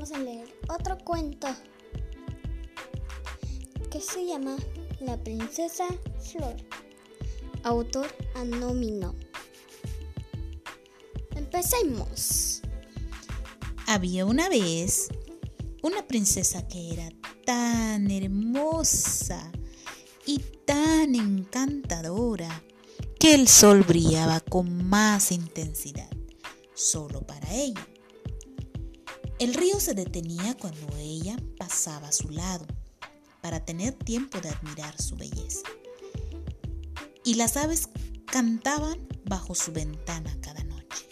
vamos a leer otro cuento que se llama La princesa Flor. Autor anónimo. Empecemos. Había una vez una princesa que era tan hermosa y tan encantadora que el sol brillaba con más intensidad solo para ella. El río se detenía cuando ella pasaba a su lado para tener tiempo de admirar su belleza. Y las aves cantaban bajo su ventana cada noche.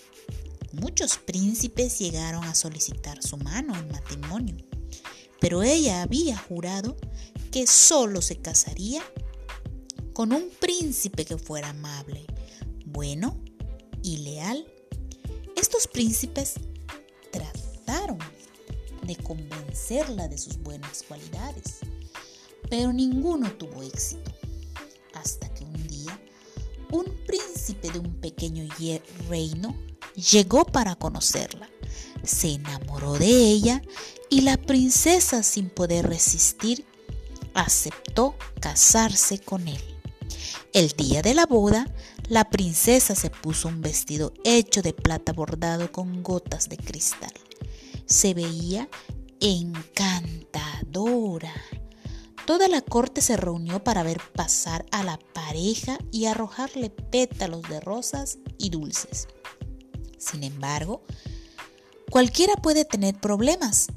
Muchos príncipes llegaron a solicitar su mano en matrimonio, pero ella había jurado que solo se casaría con un príncipe que fuera amable, bueno y leal. Estos príncipes de convencerla de sus buenas cualidades, pero ninguno tuvo éxito, hasta que un día un príncipe de un pequeño reino llegó para conocerla, se enamoró de ella y la princesa sin poder resistir aceptó casarse con él. El día de la boda, la princesa se puso un vestido hecho de plata bordado con gotas de cristal se veía encantadora. Toda la corte se reunió para ver pasar a la pareja y arrojarle pétalos de rosas y dulces. Sin embargo, cualquiera puede tener problemas.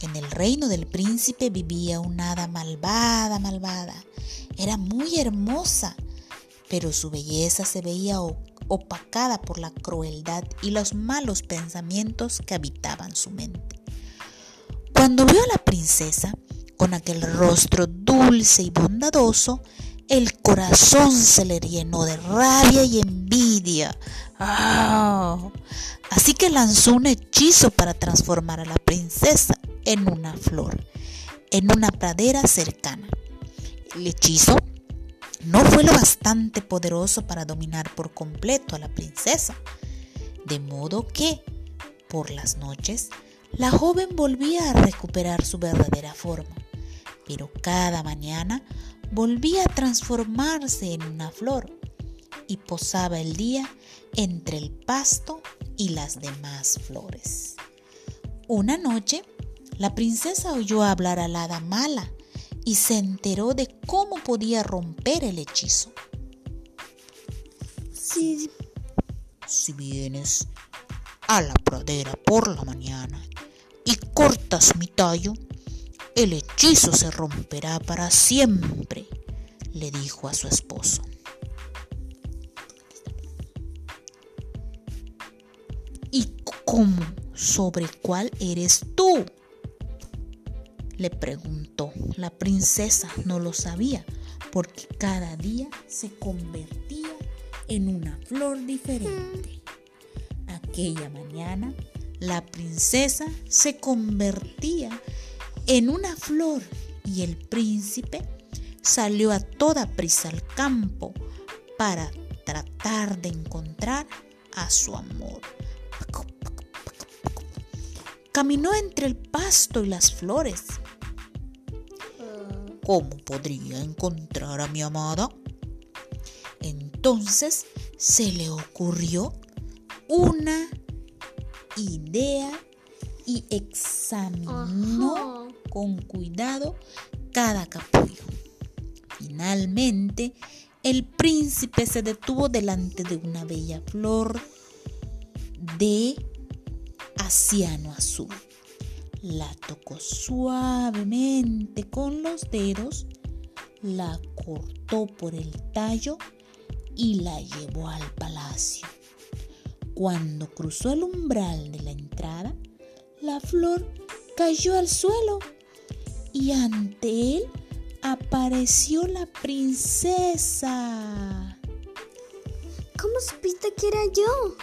En el reino del príncipe vivía una hada malvada, malvada. Era muy hermosa, pero su belleza se veía opacada por la crueldad y los malos pensamientos que habitaban su mente. Cuando vio a la princesa, con aquel rostro dulce y bondadoso, el corazón se le llenó de rabia y envidia. ¡Ah! Así que lanzó un hechizo para transformar a la princesa en una flor, en una pradera cercana. El hechizo no fue lo bastante poderoso para dominar por completo a la princesa, de modo que, por las noches, la joven volvía a recuperar su verdadera forma, pero cada mañana volvía a transformarse en una flor y posaba el día entre el pasto y las demás flores. Una noche, la princesa oyó hablar a la hada mala y se enteró de cómo podía romper el hechizo. Si, si vienes a la pradera por la mañana y cortas mi tallo, el hechizo se romperá para siempre, le dijo a su esposo. ¿Y cómo? ¿Sobre cuál eres tú? Le preguntó. La princesa no lo sabía porque cada día se convertía en una flor diferente. Aquella mañana la princesa se convertía en una flor y el príncipe salió a toda prisa al campo para tratar de encontrar a su amor. Caminó entre el pasto y las flores ¿Cómo podría encontrar a mi amada? Entonces se le ocurrió una idea y examinó con cuidado cada capullo. Finalmente, el príncipe se detuvo delante de una bella flor de asiano azul la tocó suavemente con los dedos, la cortó por el tallo y la llevó al palacio. Cuando cruzó el umbral de la entrada, la flor cayó al suelo y ante él apareció la princesa. ¿Cómo supiste que era yo?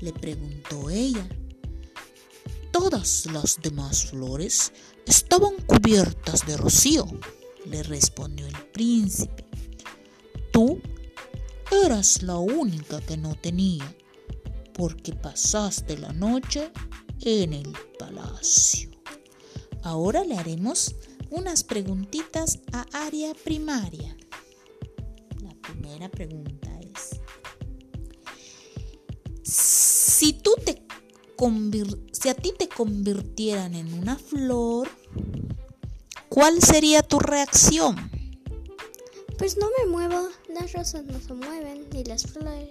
le preguntó ella. Todas las demás flores estaban cubiertas de rocío, le respondió el príncipe. Tú eras la única que no tenía, porque pasaste la noche en el palacio. Ahora le haremos unas preguntitas a área primaria. La primera pregunta es, si tú te si a ti te convirtieran en una flor, ¿cuál sería tu reacción? Pues no me muevo, las rosas no se mueven, ni las flores.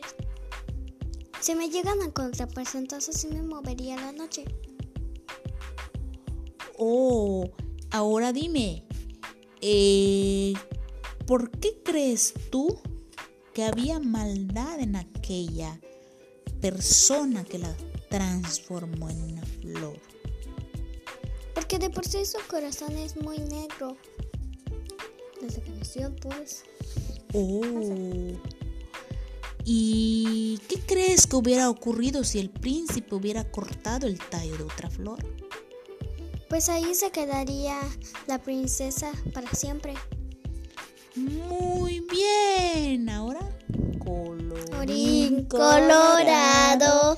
Si me llegan a contrapesar, entonces sí me movería la noche. Oh, ahora dime, eh, ¿por qué crees tú que había maldad en aquella persona que la transformó en una flor? Porque de por sí su corazón es muy negro. Desde que nació, pues. Oh. ¿Y qué crees que hubiera ocurrido si el príncipe hubiera cortado el tallo de otra flor? Pues ahí se quedaría la princesa para siempre. Muy bien. Ahora, colorín colorado,